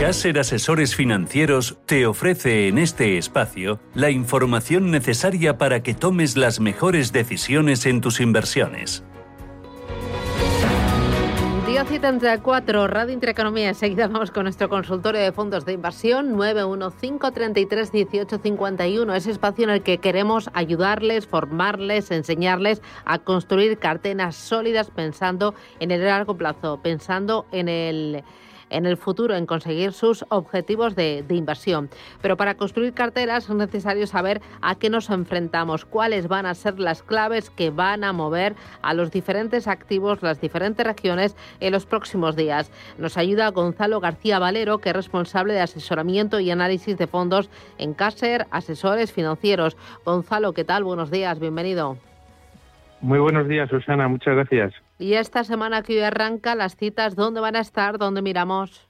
Caser Asesores Financieros te ofrece en este espacio la información necesaria para que tomes las mejores decisiones en tus inversiones. 10.74, Radio Intereconomía. Enseguida vamos con nuestro consultorio de fondos de inversión 915331851. Ese espacio en el que queremos ayudarles, formarles, enseñarles a construir carteras sólidas pensando en el largo plazo, pensando en el en el futuro en conseguir sus objetivos de, inversión. Pero para construir carteras es necesario saber a qué nos enfrentamos, cuáles van a ser las claves que van a mover a los diferentes activos, las diferentes regiones en los próximos días. Nos ayuda Gonzalo García Valero, que es responsable de asesoramiento y análisis de fondos en Caser Asesores Financieros. Gonzalo, ¿qué tal? Buenos días, bienvenido. Muy buenos días, Susana, muchas gracias. Y esta semana que arranca, las citas, ¿dónde van a estar? ¿Dónde miramos?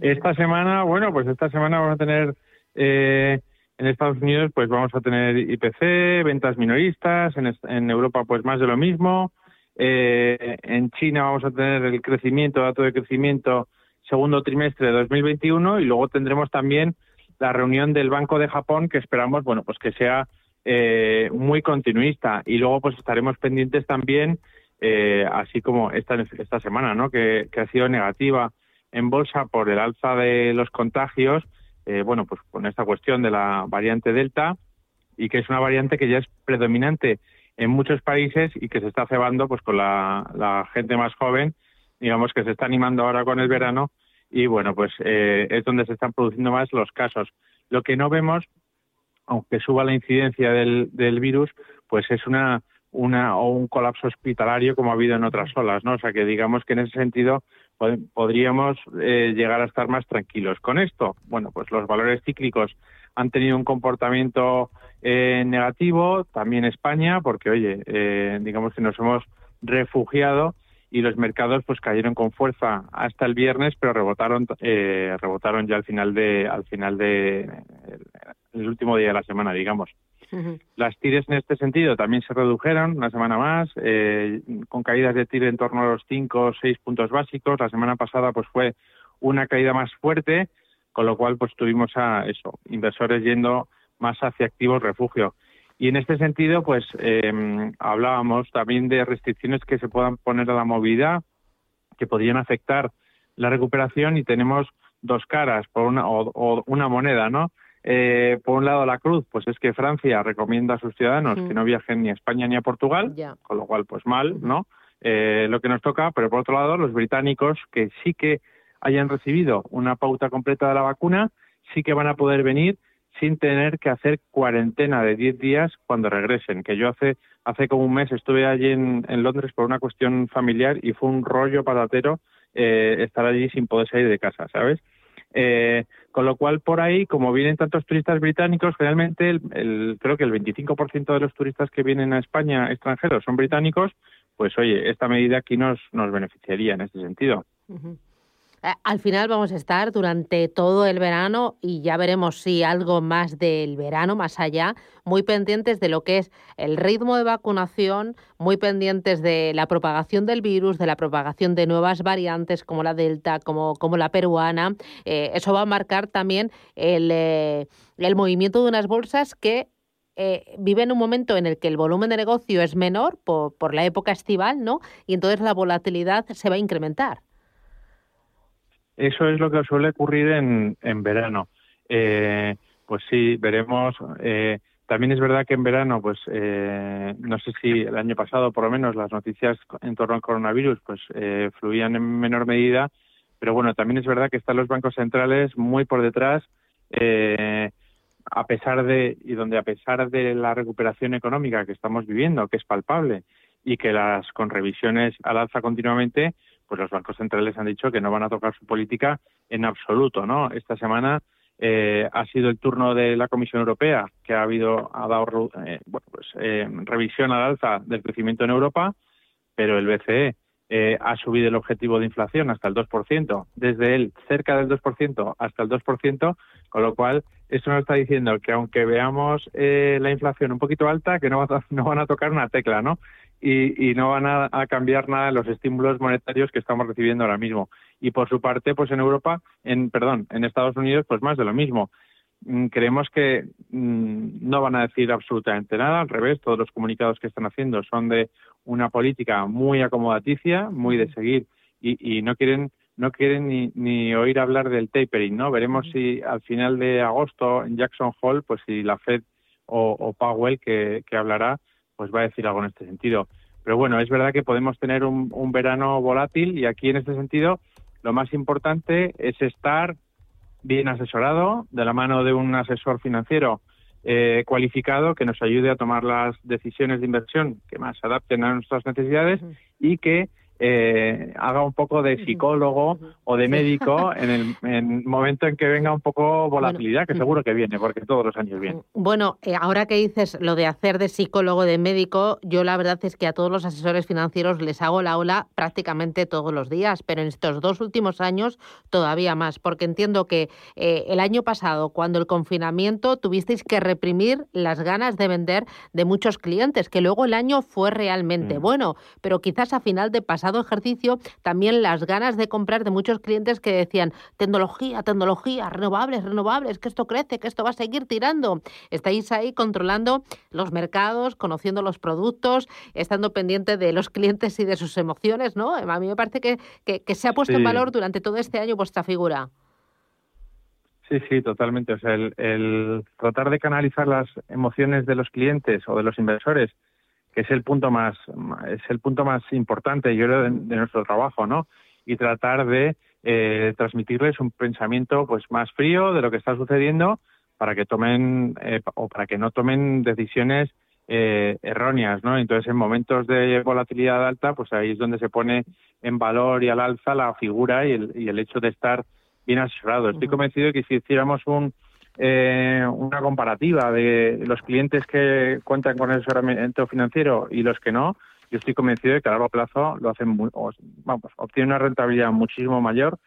Esta semana, bueno, pues esta semana vamos a tener eh, en Estados Unidos, pues vamos a tener IPC, ventas minoristas, en, Europa, pues más de lo mismo. Eh, en China vamos a tener el crecimiento, dato de crecimiento segundo trimestre de 2021 y luego tendremos también la reunión del Banco de Japón que esperamos, bueno, pues que sea eh, muy continuista. Y luego pues estaremos pendientes también, eh, así como esta, esta semana, ¿no? Que, ha sido negativa en bolsa por el alza de los contagios, eh, bueno, pues con esta cuestión de la variante Delta y que es una variante que ya es predominante en muchos países y que se está cebando pues con la, la gente más joven, digamos que se está animando ahora con el verano y bueno, pues es donde se están produciendo más los casos. Lo que no vemos aunque suba la incidencia del, virus, pues es una, una o un colapso hospitalario como ha habido en otras olas, ¿no? O sea que digamos que en ese sentido podríamos eh, llegar a estar más tranquilos. Con esto, bueno, pues los valores cíclicos han tenido un comportamiento eh, negativo, también España, porque oye, eh, digamos que nos hemos refugiado y los mercados pues cayeron con fuerza hasta el viernes, pero rebotaron eh, rebotaron ya al final de al final de el último día de la semana, digamos. Las tires en este sentido también se redujeron una semana más, eh, con caídas de tire en torno a los 5 o 6 puntos básicos. La semana pasada pues fue una caída más fuerte, con lo cual pues tuvimos a eso, inversores yendo más hacia activos refugio. Y en este sentido, pues eh, hablábamos también de restricciones que se puedan poner a la movilidad, que podrían afectar la recuperación y tenemos dos caras, por una, o, una moneda, ¿no? Eh, por un lado, la cruz, pues es que Francia recomienda a sus ciudadanos que no viajen ni a España ni a Portugal, con lo cual, pues mal, ¿no? Eh, lo que nos toca, pero por otro lado, los británicos que sí que hayan recibido una pauta completa de la vacuna, sí que van a poder venir sin tener que hacer cuarentena de 10 días cuando regresen. Que yo hace hace como un mes estuve allí en, Londres por una cuestión familiar y fue un rollo patatero eh, estar allí sin poder salir de casa, ¿sabes? Eh, con lo cual, por ahí, como vienen tantos turistas británicos, realmente el, creo que el 25% de los turistas que vienen a España extranjeros son británicos, pues oye, esta medida aquí nos, nos beneficiaría en ese sentido. Al final vamos a estar durante todo el verano y ya veremos si algo más del verano, más allá, muy pendientes de lo que es el ritmo de vacunación, muy pendientes de la propagación del virus, de la propagación de nuevas variantes como la Delta, como, como la peruana. Eh, eso va a marcar también el, eh, el movimiento de unas bolsas que viven un momento en el que el volumen de negocio es menor por, por la época estival, ¿no? Y entonces la volatilidad se va a incrementar. Eso es lo que suele ocurrir en, en verano. Eh, pues sí, veremos. Eh, también es verdad que en verano, pues eh, no sé si el año pasado, por lo menos, las noticias en torno al coronavirus, pues fluían en menor medida. Pero bueno, también es verdad que están los bancos centrales muy por detrás, a pesar de y donde a pesar de la recuperación económica que estamos viviendo, que es palpable y que las con revisiones al alza continuamente, pues los bancos centrales han dicho que no van a tocar su política en absoluto, ¿no? Esta semana eh, ha sido el turno de la Comisión Europea, que ha habido ha dado eh, bueno, pues, eh, revisión al alza del crecimiento en Europa, pero el BCE eh, ha subido el objetivo de inflación hasta el 2%, desde el cerca del 2% hasta el 2%, con lo cual esto nos está diciendo que aunque veamos eh, la inflación un poquito alta, que no, no van a tocar una tecla, ¿no? Y, y no van a, a, cambiar nada los estímulos monetarios que estamos recibiendo ahora mismo. Y por su parte, pues en Europa, en perdón, en Estados Unidos, pues más de lo mismo. Mm, creemos que mm, no van a decir absolutamente nada, al revés, todos los comunicados que están haciendo son de una política muy acomodaticia, muy de seguir y, y no quieren no quieren ni, ni oír hablar del tapering, ¿no? Veremos si al final de agosto en Jackson Hole, pues si la Fed o, o Powell que, que hablará, pues va a decir algo en este sentido. Pero bueno, es verdad que podemos tener un, un verano volátil y aquí en este sentido lo más importante es estar bien asesorado, de la mano de un asesor financiero eh, cualificado que nos ayude a tomar las decisiones de inversión que más se adapten a nuestras necesidades y que eh, haga un poco de psicólogo o de médico en el, momento en que venga un poco volatilidad, que seguro que viene, porque todos los años viene. Bueno, eh, ahora que dices lo de hacer de psicólogo, de médico, yo la verdad es que a todos los asesores financieros les hago la ola prácticamente todos los días, pero en estos dos últimos años todavía más, porque entiendo que eh, el año pasado, cuando el confinamiento, tuvisteis que reprimir las ganas de vender de muchos clientes, que luego el año fue realmente mm. bueno, pero quizás a final de pasado ejercicio también las ganas de comprar de muchos clientes que decían tecnología, tecnología, renovables, renovables, que esto crece, que esto va a seguir tirando. Estáis ahí controlando los mercados, conociendo los productos, estando pendiente de los clientes y de sus emociones, ¿no? A mí me parece que, que, se ha puesto en valor durante todo este año vuestra figura. Sí, sí, totalmente. O sea, el, el, tratar de canalizar las emociones de los clientes o de los inversores que es el punto más es el punto más importante yo creo de, nuestro trabajo no y tratar de eh, transmitirles un pensamiento pues más frío de lo que está sucediendo para que tomen eh, o para que no tomen decisiones eh, erróneas no entonces en momentos de volatilidad alta pues ahí es donde se pone en valor y al alza la figura y el, y el hecho de estar bien asesorado. Estoy convencido de que si hiciéramos un eh, una comparativa de los clientes que cuentan con asesoramiento financiero y los que no, yo estoy convencido de que a largo plazo lo hacen, vamos, obtienen una rentabilidad muchísimo mayor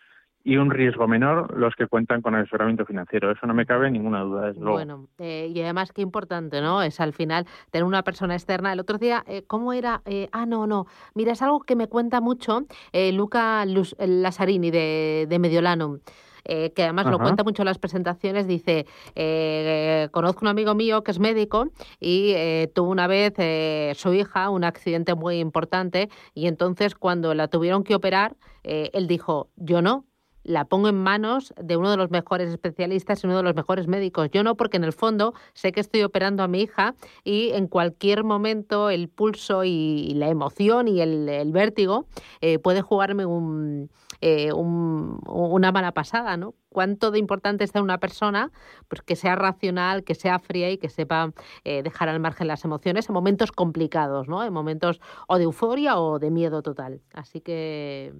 y un riesgo menor los que cuentan con asesoramiento financiero. Eso no me cabe ninguna duda, desde luego. Bueno, eh, y además qué importante, ¿no? Es al final tener una persona externa. El otro día, eh, ¿cómo era? Eh, ah, no, no. Mira, es algo que me cuenta mucho eh, Luca Luz, Lazzarini de, de Mediolano. Eh, que además lo cuenta mucho en las presentaciones, dice, eh, conozco un amigo mío que es médico y eh, tuvo una vez su hija un accidente muy importante y entonces cuando la tuvieron que operar, él dijo, yo no, la pongo en manos de uno de los mejores especialistas y uno de los mejores médicos. Yo no, porque en el fondo sé que estoy operando a mi hija y en cualquier momento el pulso y la emoción y el, vértigo eh, puede jugarme eh, un, una mala pasada, ¿no? Cuánto de importante está una persona pues que sea racional, que sea fría y que sepa eh, dejar al margen las emociones en momentos complicados, ¿no? En momentos o de euforia o de miedo total. Así que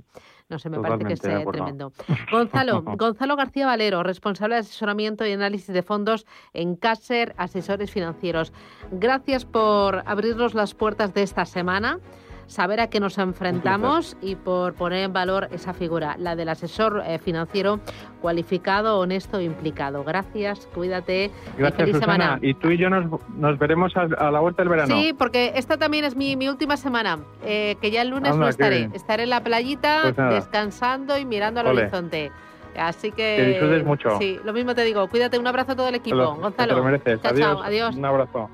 no sé, me parece que es tremendo. Gonzalo, Gonzalo García Valero, responsable de asesoramiento y análisis de fondos en Caser Asesores Financieros. Gracias por abrirnos las puertas de esta semana saber a qué nos enfrentamos y por poner en valor esa figura, la del asesor eh, financiero cualificado, honesto e implicado. Gracias, cuídate. Gracias, feliz semana. Y tú y yo nos, nos veremos a, la vuelta del verano. Sí, porque esta también es mi, mi última semana, eh, que ya el lunes no estaré. Estaré en la playita, pues descansando y mirando al horizonte. Así que. Que disfrutes mucho. Sí, lo mismo te digo. Cuídate, un abrazo a todo el equipo. Gonzalo. Te lo mereces. Chao, adiós. Chao, adiós. Un abrazo.